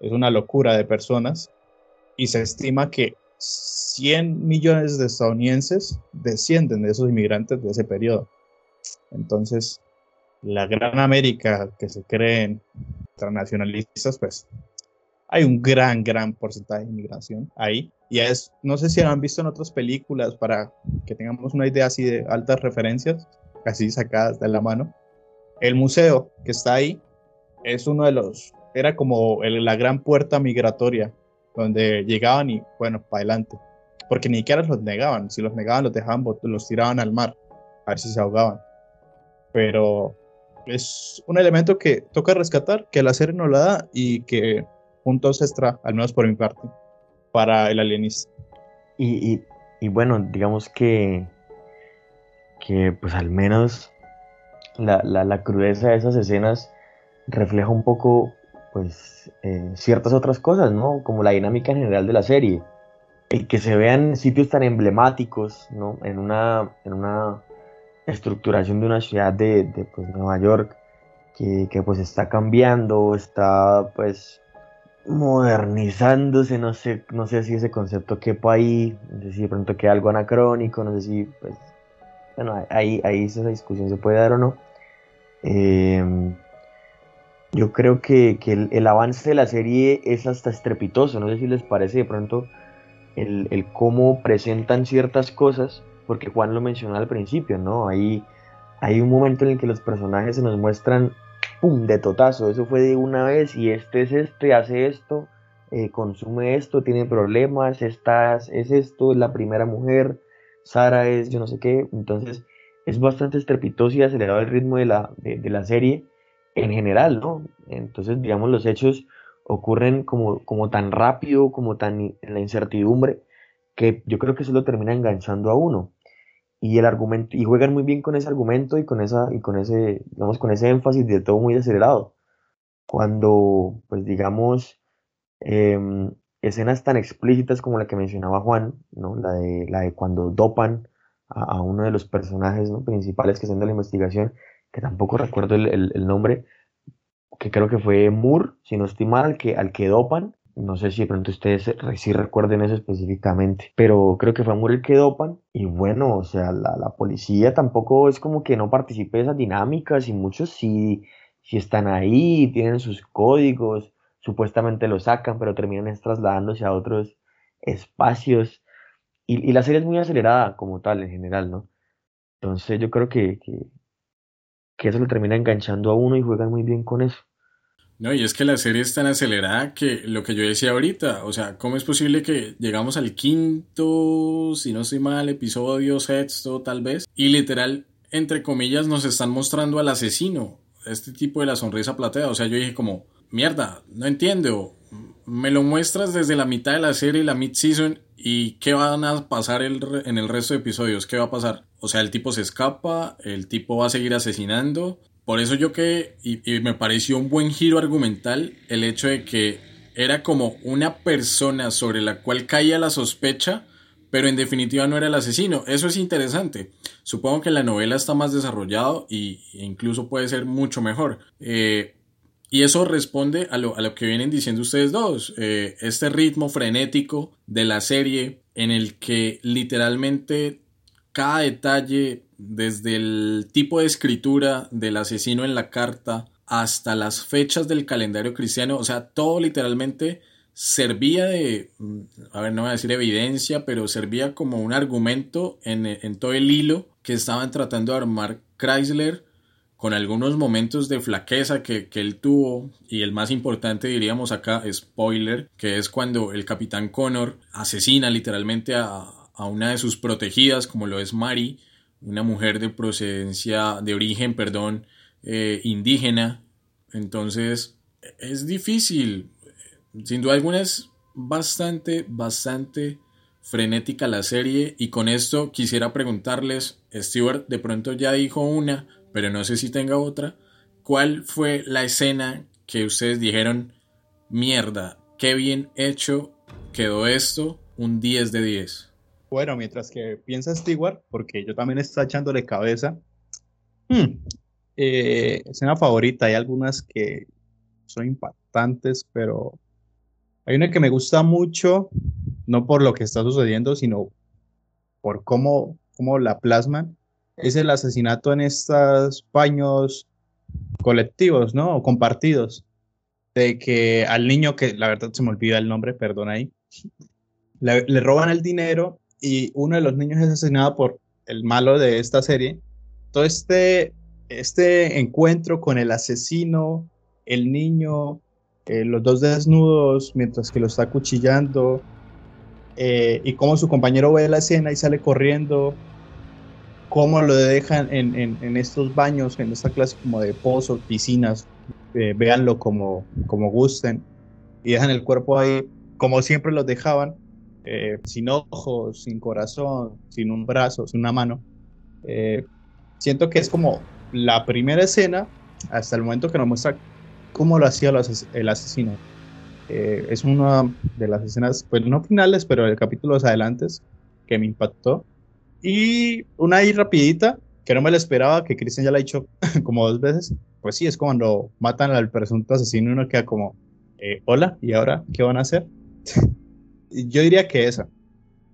Es una locura de personas y se estima que 100 millones de estadounidenses descienden de esos inmigrantes de ese periodo. Entonces, la gran América que se creen transnacionalistas, pues hay un gran, gran porcentaje de inmigración ahí. Y es, no sé si lo han visto en otras películas para que tengamos una idea así de altas referencias, casi sacadas de la mano. El museo que está ahí es uno de los, era como la gran puerta migratoria donde llegaban y bueno, para adelante. Porque ni siquiera los negaban, si los negaban los dejaban, los tiraban al mar, a ver si se ahogaban. Pero es un elemento que toca rescatar, que la serie no la da y que puntos extra, al menos por mi parte, para el alienista. Y, y, bueno, digamos que, que pues al menos la, la, la crudeza de esas escenas refleja un poco pues eh, ciertas otras cosas, ¿no? Como la dinámica en general de la serie. Y que se vean sitios tan emblemáticos, ¿no? En una, en una estructuración de una ciudad de, de pues, Nueva York que, que, pues está cambiando, está pues modernizándose, no sé, no sé si ese concepto quepa ahí, no sé si de pronto queda algo anacrónico, no sé si pues, bueno, ahí, ahí esa discusión se puede dar o no. Eh, yo creo que, el, avance de la serie es hasta estrepitoso. No sé si les parece de pronto el, el, cómo presentan ciertas cosas, porque Juan lo mencionó al principio, ¿no? Hay, hay un momento en el que los personajes se nos muestran, ¡pum!, de totazo. Eso fue de una vez y este es este, hace esto, eh, consume esto, tiene problemas, esta es esto, es la primera mujer, Sara es yo no sé qué. Entonces es bastante estrepitoso y acelerado el ritmo de la, de la serie en general, ¿no? Entonces, digamos, los hechos ocurren como, como tan rápido, como tan en la incertidumbre, que yo creo que eso lo termina enganchando a uno. Y el argumento, y juegan muy bien con ese argumento y con esa, y con ese, digamos, con ese énfasis de todo muy acelerado. Cuando, pues digamos, em, escenas tan explícitas como la que mencionaba Juan, ¿no? La de, la de cuando dopan a, uno de los personajes principales que hacen la investigación, que tampoco recuerdo el, nombre, que creo que fue Moore, si no estoy mal, al que, al que dopan. No sé si de pronto ustedes sí recuerden eso específicamente, pero creo que fue Moore el que dopan. Y bueno, o sea, la, la policía tampoco es como que no participe de esas dinámicas y muchos sí, sí están ahí, tienen sus códigos, supuestamente lo sacan, pero terminan trasladándose a otros espacios. Y, y, la serie es muy acelerada como tal en general, ¿no? Entonces yo creo que eso lo termina enganchando a uno y juegan muy bien con eso. No, y es que la serie es tan acelerada que lo que yo decía ahorita, o sea, ¿cómo es posible que llegamos al quinto, si no estoy mal, episodio, sexto tal vez, y literal, entre comillas, nos están mostrando al asesino, este tipo de la sonrisa plateada, o sea, yo dije como, mierda, no entiendo, me lo muestras desde la mitad de la serie, la mid-season, ¿Y qué van a pasar en el resto de episodios? ¿Qué va a pasar? O sea, el tipo se escapa, el tipo va a seguir asesinando. Por eso yo que, y, me pareció un buen giro argumental, el hecho de que era como una persona sobre la cual caía la sospecha, pero en definitiva no era el asesino. Eso es interesante. Supongo que la novela está más desarrollado y, e incluso puede ser mucho mejor. Eh, y eso responde a lo, a lo que vienen diciendo ustedes dos, eh, este ritmo frenético de la serie en el que literalmente cada detalle, desde el tipo de escritura del asesino en la carta hasta las fechas del calendario cristiano, o sea, todo literalmente servía de, mm, a ver, no voy a decir evidencia, pero servía como un argumento en, en todo el hilo que estaban tratando de armar Chrysler con algunos momentos de flaqueza que, él tuvo. Y el más importante diríamos acá, spoiler, que es cuando el capitán Connor asesina literalmente a, una de sus protegidas como lo es Mari, una mujer de procedencia, de origen, perdón, eh, indígena. Entonces es difícil, sin duda alguna es bastante, bastante frenética la serie y con esto quisiera preguntarles, Stewart de pronto ya dijo una, pero no sé si tenga otra. ¿Cuál fue la escena que ustedes dijeron, mierda, qué bien hecho quedó esto, un 10 de 10? Bueno, mientras que piensa Stewart, porque yo también estoy echándole cabeza. Hmm, eh, escena favorita, hay algunas que son impactantes, pero hay una que me gusta mucho, no por lo que está sucediendo, sino por cómo, cómo la plasman, es el asesinato en estos baños colectivos, ¿no? O compartidos. De que al niño, que la verdad se me olvida el nombre, perdón ahí, le, roban el dinero y uno de los niños es asesinado por el malo de esta serie. Todo este, este encuentro con el asesino, el niño, eh, los dos desnudos mientras que lo está cuchillando, eh, y cómo su compañero ve la escena y sale corriendo cómo lo dejan en, en, estos baños, en esta clase como de pozos, piscinas, eh, véanlo como, como gusten, y dejan el cuerpo ahí como siempre los dejaban, eh, sin ojos, sin corazón, sin un brazo, sin una mano. Eh, siento que es como la primera escena hasta el momento que nos muestra cómo lo hacía el asesino. es una de las escenas, pues no finales, pero de capítulos adelante que me impactó. Y una ahí rapidita, que no me la esperaba, que Cristian ya la ha dicho como dos veces. Pues sí, es cuando matan al presunto asesino y uno queda como, eh, hola, ¿y ahora qué van a hacer? Yo diría que esa,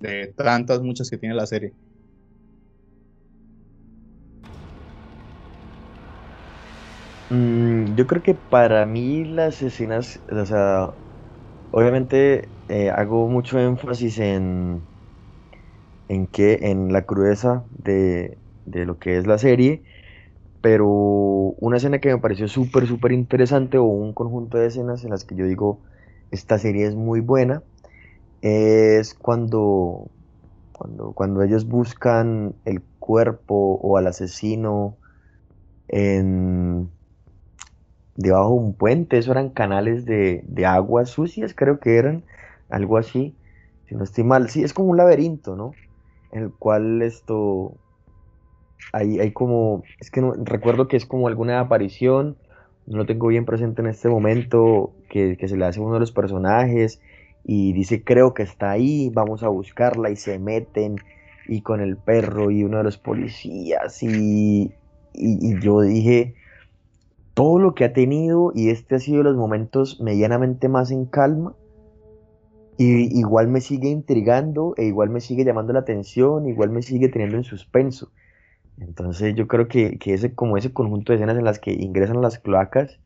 de tantas, muchas que tiene la serie. Mm, Yo creo que para mí las escenas, o sea, obviamente eh, hago mucho énfasis en, en que, en la crudeza de, de lo que es la serie, pero una escena que me pareció súper, súper interesante o un conjunto de escenas en las que yo digo, esta serie es muy buena, es cuando, cuando, cuando ellos buscan el cuerpo o al asesino en, debajo de un puente, eso eran canales de, de aguas sucias, creo que eran, algo así, si no estoy mal, sí, es como un laberinto, ¿no? En el cual esto, hay, como, es que no, recuerdo que es como alguna aparición, no lo tengo bien presente en este momento, que, que se le hace a uno de los personajes y dice, creo que está ahí, vamos a buscarla y se meten y con el perro y uno de los policías y, y, yo dije, todo lo que ha tenido y este ha sido los momentos medianamente más en calma y igual me sigue intrigando e igual me sigue llamando la atención, igual me sigue teniendo en suspenso. Entonces yo creo que, que ese, como ese conjunto de escenas en las que ingresan las cloacas,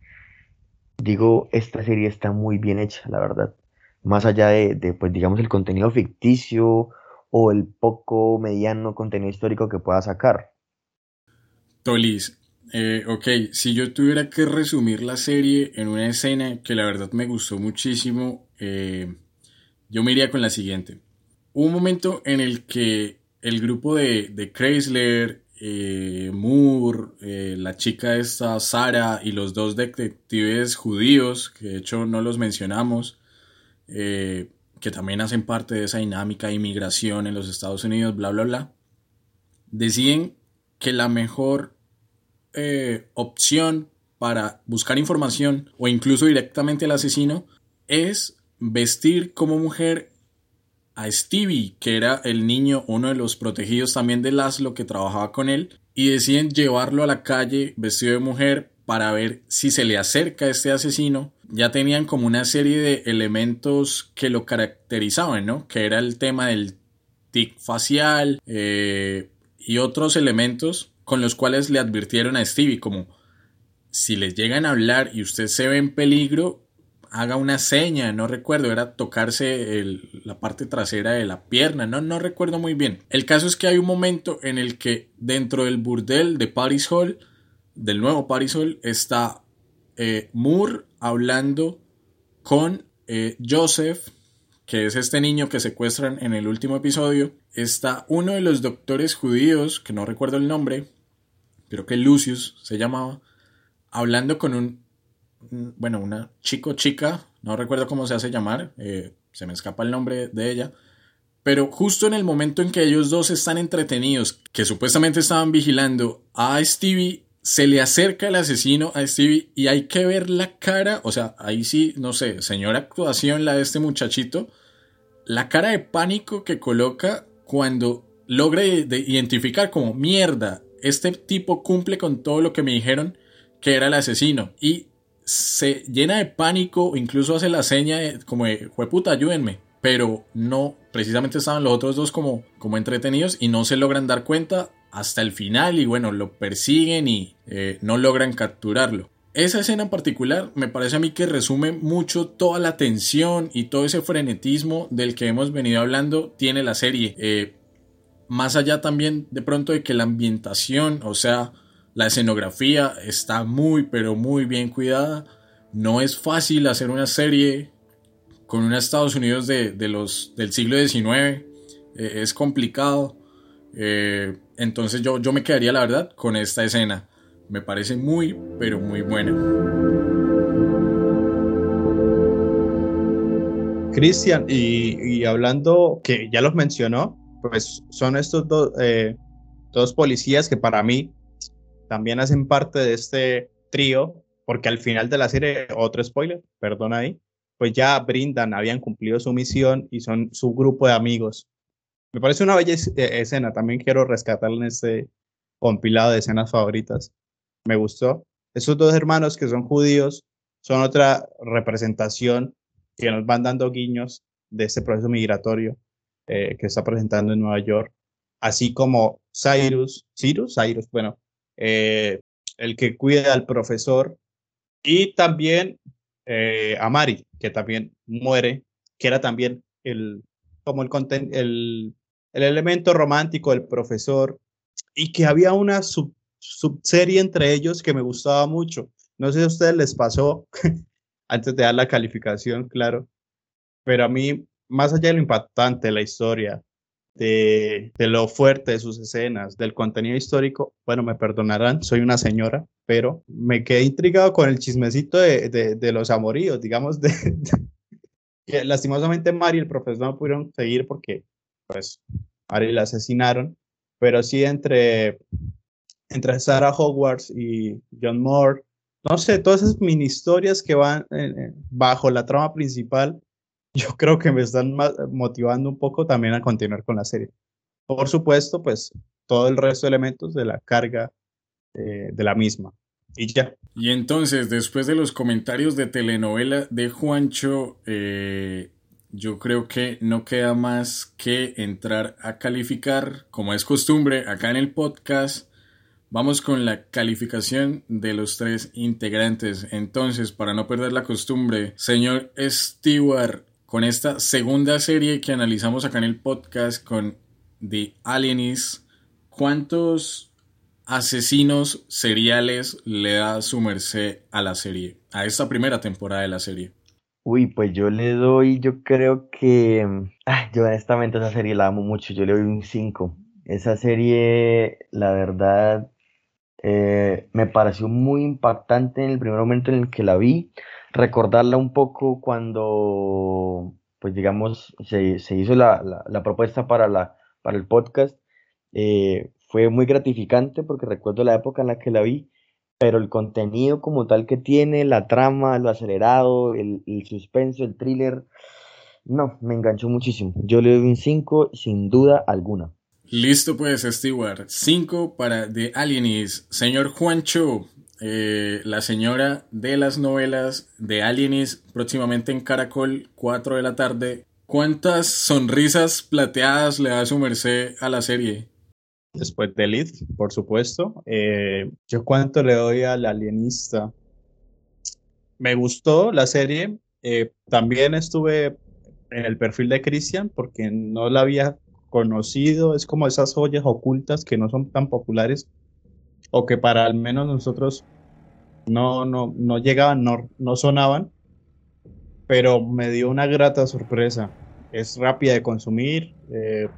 digo, esta serie está muy bien hecha, la verdad. Más allá de, pues digamos, el contenido ficticio o el poco mediano contenido histórico que pueda sacar. Tolis, eh, ok, si yo tuviera que resumir la serie en una escena que la verdad me gustó muchísimo, eh, yo me iría con la siguiente. Un momento en el que el grupo de, de Chrysler, eh, Moore, la chica esta, Sara, y los dos detectives judíos, que de hecho no los mencionamos, que también hacen parte de esa dinámica de inmigración en los Estados Unidos, bla, bla, bla, deciden que la mejor eh, opción para buscar información o incluso directamente al asesino es vestir como mujer a Stevie, que era el niño, uno de los protegidos también de Laszlo que trabajaba con él, y deciden llevarlo a la calle vestido de mujer para ver si se le acerca a este asesino. Ya tenían como una serie de elementos que lo caracterizaban, ¿no? Que era el tema del tic facial eh, y otros elementos con los cuales le advirtieron a Stevie como si les llegan a hablar y usted se ve en peligro, haga una seña, no recuerdo, era tocarse la parte trasera de la pierna, no, no recuerdo muy bien. El caso es que hay un momento en el que dentro del burdel de Paris Hall, del nuevo Paris Hall, está eh, Moore hablando con eh, Joseph, que es este niño que secuestran en el último episodio. Está uno de los doctores judíos, que no recuerdo el nombre, creo que Lucius se llamaba, hablando con un, bueno, una chico chica, no recuerdo cómo se hace llamar, eh, se me escapa el nombre de ella, pero justo en el momento en que ellos dos están entretenidos, que supuestamente estaban vigilando a Stevie, se le acerca el asesino a Stevie y hay que ver la cara, o sea, ahí sí, no sé, señora actuación la de este muchachito, la cara de pánico que coloca cuando logra identificar como mierda, este tipo cumple con todo lo que me dijeron que era el asesino y se llena de pánico, incluso hace la seña de, como de, puta, ayúdenme. Pero no, precisamente estaban los otros dos como, como entretenidos y no se logran dar cuenta hasta el final y bueno, lo persiguen y eh, no logran capturarlo. Esa escena en particular me parece a mí que resume mucho toda la tensión y todo ese frenetismo del que hemos venido hablando tiene la serie. Eh, más allá también de pronto de que la ambientación, o sea, la escenografía está muy, pero muy bien cuidada. No es fácil hacer una serie con un Estados Unidos de, los, del siglo XIX. Eh, es complicado. Entonces yo, yo me quedaría, la verdad, con esta escena. Me parece muy, pero muy buena. Cristian, y, y, hablando, que ya los mencionó, pues son estos eh, dos policías que para mí también hacen parte de este trío, porque al final de la serie, otro spoiler, perdón ahí, pues ya brindan, habían cumplido su misión y son su grupo de amigos. Me parece una bella eh, escena, también quiero rescatarla en este compilado de escenas favoritas. Me gustó. Esos dos hermanos que son judíos son otra representación que nos van dando guiños de este proceso migratorio eh, que está presentando en Nueva York, así como Cyrus, Cyrus, Cyrus, bueno, eh, el que cuida al profesor Y también eh, a Mari, que también muere, que era también el, como el, el, el elemento romántico del profesor, y que había una sub, subserie entre ellos que me gustaba mucho. No sé si a ustedes les pasó, antes de dar la calificación, claro, pero a mí, más allá de lo impactante de la historia, de, de, lo fuerte de sus escenas, del contenido histórico, bueno, me perdonarán, soy una señora, pero me quedé intrigado con el chismecito de, de, los amoríos, digamos, de, lastimosamente Mari y el profesor no pudieron seguir porque, pues, Mari la asesinaron, pero sí entre, entre Sarah Hogwarts y John Moore, no sé, todas esas mini historias que van bajo la trama principal, yo creo que me están motivando un poco también a continuar con la serie. Por supuesto, pues todo el resto de elementos de la carga eh, de la misma. Y ya. Y entonces, después de los comentarios de telenovela de Juancho, eh, yo creo que no queda más que entrar a calificar, como es costumbre acá en el podcast. Vamos con la calificación de los tres integrantes. Entonces, para no perder la costumbre, señor Stewart, con esta segunda serie que analizamos acá en el podcast con The Alienist, ¿cuántos asesinos seriales le da su merced a la serie, a esta primera temporada de la serie? Uy, pues yo le doy, yo creo que, yo honestamente esa serie la amo mucho, yo le doy un 5. Esa serie, la verdad, eh, me pareció muy impactante en el primer momento en el que la vi. Recordarla un poco cuando, pues digamos, se, se hizo la, la, propuesta para, la, para el podcast. Eh, fue muy gratificante porque recuerdo la época en la que la vi pero el contenido como tal que tiene, la trama, lo acelerado, el, suspenso, el thriller, no, me enganchó muchísimo. Yo le doy un 5 sin duda alguna. Listo pues, Stewart. 5 para The Alienist. Señor Juancho, eh, la señora de las novelas de Alienist, próximamente en Caracol, 4 de la tarde. ¿Cuántas sonrisas plateadas le da su merced a la serie? Después de Elite, por supuesto. Eh, yo cuánto le doy al alienista. Me gustó la serie. Eh, también estuve en el perfil de Christian porque no la había conocido. Es como esas joyas ocultas que no son tan populares o que para al menos nosotros no, no, no llegaban, no, no sonaban. Pero me dio una grata sorpresa. Es rápida de consumir. Eh,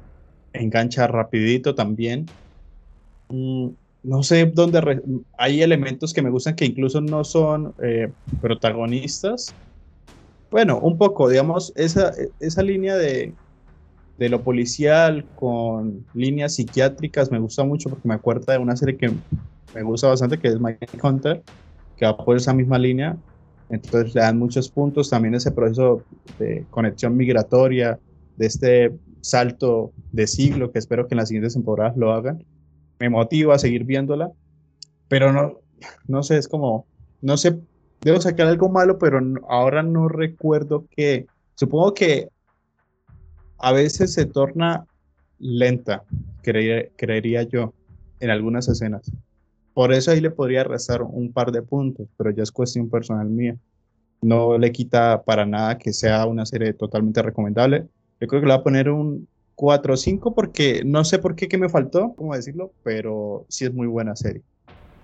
engancha rapidito también. Mm, no sé dónde hay elementos que me gustan que incluso no son eh, protagonistas. Bueno, un poco, digamos, esa, esa línea de, de lo policial con líneas psiquiátricas me gusta mucho porque me acuerda de una serie que me gusta bastante que es Mike Hunter, que va por esa misma línea. Entonces le dan muchos puntos. También ese proceso de conexión migratoria, de este salto de siglo que espero que en las siguientes temporadas lo hagan. Me motiva a seguir viéndola, pero no, no sé, es como, no sé, debo sacar algo malo, pero ahora no recuerdo que, supongo que a veces se torna lenta, creería yo, en algunas escenas. Por eso ahí le podría restar un par de puntos, pero ya es cuestión personal mía. No le quita para nada que sea una serie totalmente recomendable. Yo creo que le voy a poner un 4 o 5 porque no sé por qué que me faltó, cómo decirlo, pero sí es muy buena serie.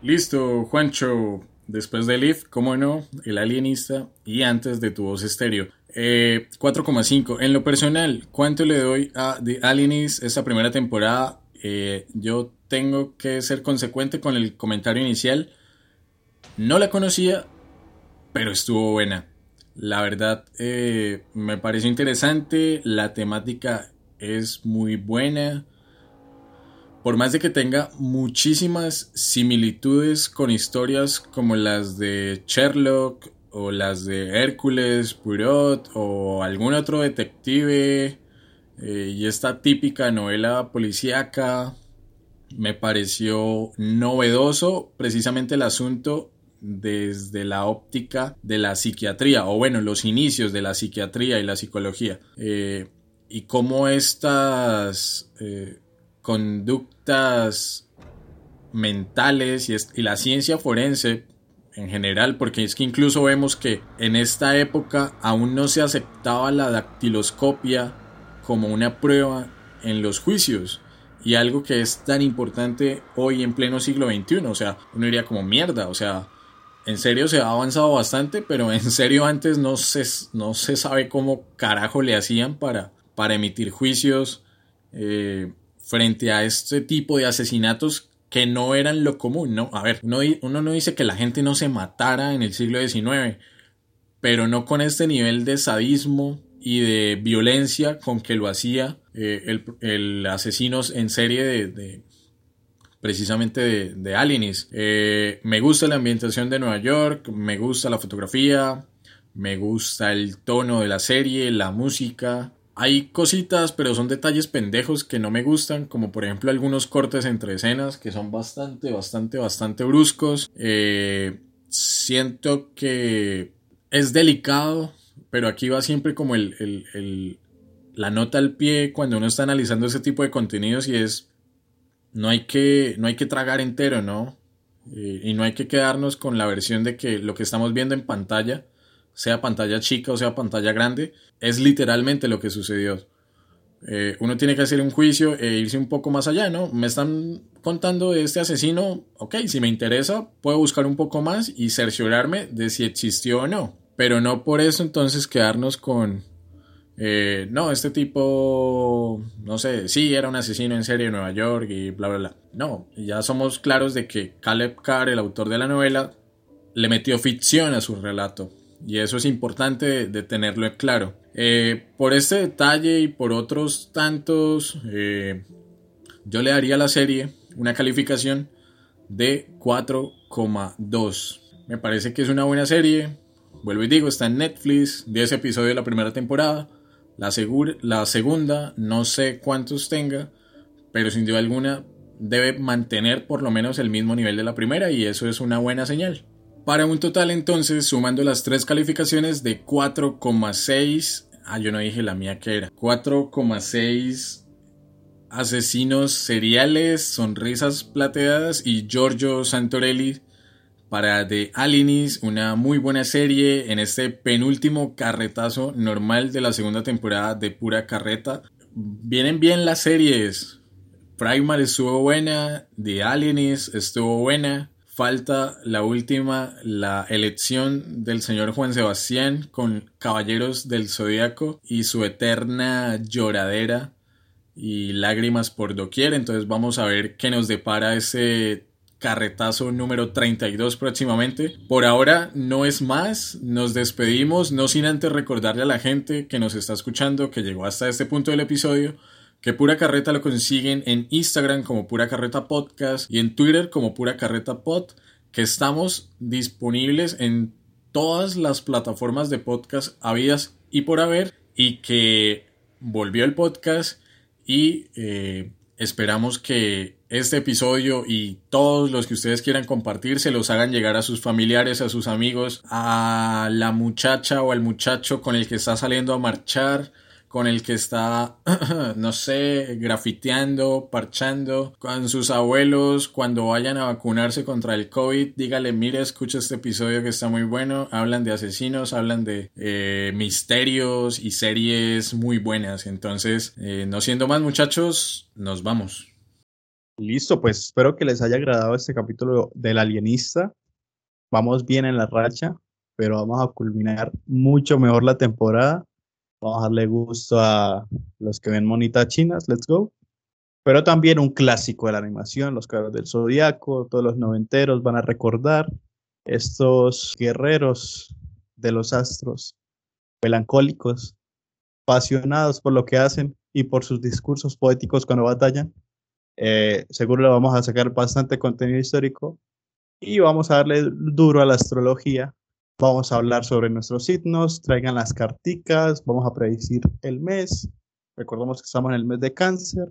Listo, Juancho. Después de Leaf, cómo no, El Alienista y antes de Tu Voz Estéreo. 4,5. Eh, en lo personal, ¿cuánto le doy a The Alienist esta primera temporada? Eh, yo tengo que ser consecuente con el comentario inicial. No la conocía, pero estuvo buena. La verdad, eh, me parece interesante. La temática es muy buena. Por más de que tenga muchísimas similitudes con historias como las de Sherlock o las de Hércules, Poirot o algún otro detective eh, y esta típica novela policíaca, me pareció novedoso precisamente el asunto desde la óptica de la psiquiatría, o bueno, los inicios de la psiquiatría y la psicología, eh, y cómo estas eh, conductas mentales y, la ciencia forense en general, porque es que incluso vemos que en esta época aún no se aceptaba la dactiloscopia como una prueba en los juicios. Y algo que es tan importante hoy en pleno siglo XXI, o sea, uno diría como mierda, o sea, en serio se ha avanzado bastante, pero en serio antes no se, no se sabe cómo carajo le hacían para, para emitir juicios eh, frente a este tipo de asesinatos que no eran lo común, ¿no? A ver, uno, no dice que la gente no se matara en el siglo XIX, pero no con este nivel de sadismo y de violencia con que lo hacía eh, el, asesino en serie de, precisamente de, de Aliens. Eh, me gusta la ambientación de Nueva York, me gusta la fotografía, me gusta el tono de la serie, la música. Hay cositas, pero son detalles pendejos que no me gustan, como por ejemplo algunos cortes entre escenas que son bastante, bastante, bastante bruscos. Eh, siento que es delicado, pero aquí va siempre como el, el, la nota al pie cuando uno está analizando ese tipo de contenidos y es no hay que, no hay que tragar entero, ¿no? Eh, y no hay que quedarnos con la versión de que lo que estamos viendo en pantalla, sea pantalla chica o sea pantalla grande, es literalmente lo que sucedió. Eh, uno tiene que hacer un juicio e irse un poco más allá, ¿no? Me están contando de este asesino, ok, si me interesa, puedo buscar un poco más y cerciorarme de si existió o no. Pero no por eso entonces quedarnos con, eh, no, este tipo, no sé, sí, era un asesino en serie en Nueva York y bla, bla, bla. No, ya somos claros de que Caleb Carr, el autor de la novela, le metió ficción a su relato. Y eso es importante de, tenerlo claro. Eh, por este detalle y por otros tantos, eh, yo le daría a la serie una calificación de 4,2. Me parece que es una buena serie. Vuelvo y digo, está en Netflix, 10 episodios de la primera temporada. La, la segunda, no sé cuántos tenga, pero sin duda alguna debe mantener por lo menos el mismo nivel de la primera y eso es una buena señal. Para un total entonces, sumando las tres calificaciones de 4,6, ah yo no dije la mía que era, 4,6 asesinos seriales, sonrisas plateadas y Giorgio Santorelli para The Aliens, una muy buena serie en este penúltimo carretazo normal de la segunda temporada de pura carreta. Vienen bien las series. Primal estuvo buena, The Aliens estuvo buena. Falta la última, la elección del señor Juan Sebastián con Caballeros del Zodíaco y su eterna lloradera y lágrimas por doquier. Entonces vamos a ver qué nos depara ese carretazo número 32 próximamente. Por ahora no es más, nos despedimos, no sin antes recordarle a la gente que nos está escuchando, que llegó hasta este punto del episodio, que Pura Carreta lo consiguen en Instagram como Pura Carreta Podcast y en Twitter como Pura Carreta Pod, que estamos disponibles en todas las plataformas de podcast habidas y por haber y que volvió el podcast y eh, esperamos que este episodio y todos los que ustedes quieran compartir se los hagan llegar a sus familiares, a sus amigos, a la muchacha o al muchacho con el que está saliendo a marchar, con el que está, no sé, grafiteando, parchando, con sus abuelos, cuando vayan a vacunarse contra el COVID, dígale, mire, escucha este episodio que está muy bueno, hablan de asesinos, hablan de eh, misterios y series muy buenas. Entonces, eh, no siendo más muchachos, nos vamos. Listo, pues espero que les haya agradado este capítulo del alienista. Vamos bien en la racha, pero vamos a culminar mucho mejor la temporada. Vamos a darle gusto a los que ven monitas chinas, let's go. Pero también un clásico de la animación, los carros del zodiaco, todos los noventeros van a recordar estos guerreros de los astros, melancólicos, apasionados por lo que hacen y por sus discursos poéticos cuando batallan eh, seguro le vamos a sacar bastante contenido histórico y vamos a darle duro a la astrología. Vamos a hablar sobre nuestros signos, traigan las carticas, vamos a predecir el mes. Recordemos que estamos en el mes de cáncer,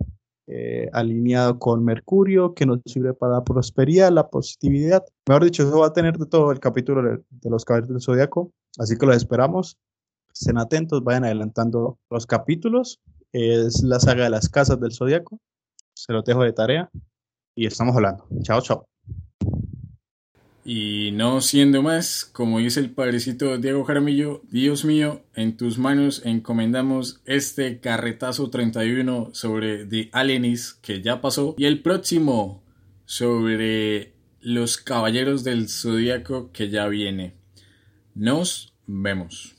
eh, alineado con Mercurio, que nos sirve para la prosperidad, la positividad. Mejor dicho, eso va a tener de todo el capítulo de, los caballeros del zodiaco, así que los esperamos. Estén atentos, vayan adelantando los capítulos. Es la saga de las casas del zodiaco se lo dejo de tarea y estamos hablando. Chao, chao. Y no siendo más, como dice el padrecito Diego Jaramillo, Dios mío, en tus manos encomendamos este carretazo 31 sobre The Alienis que ya pasó y el próximo sobre los Caballeros del Zodíaco que ya viene. Nos vemos.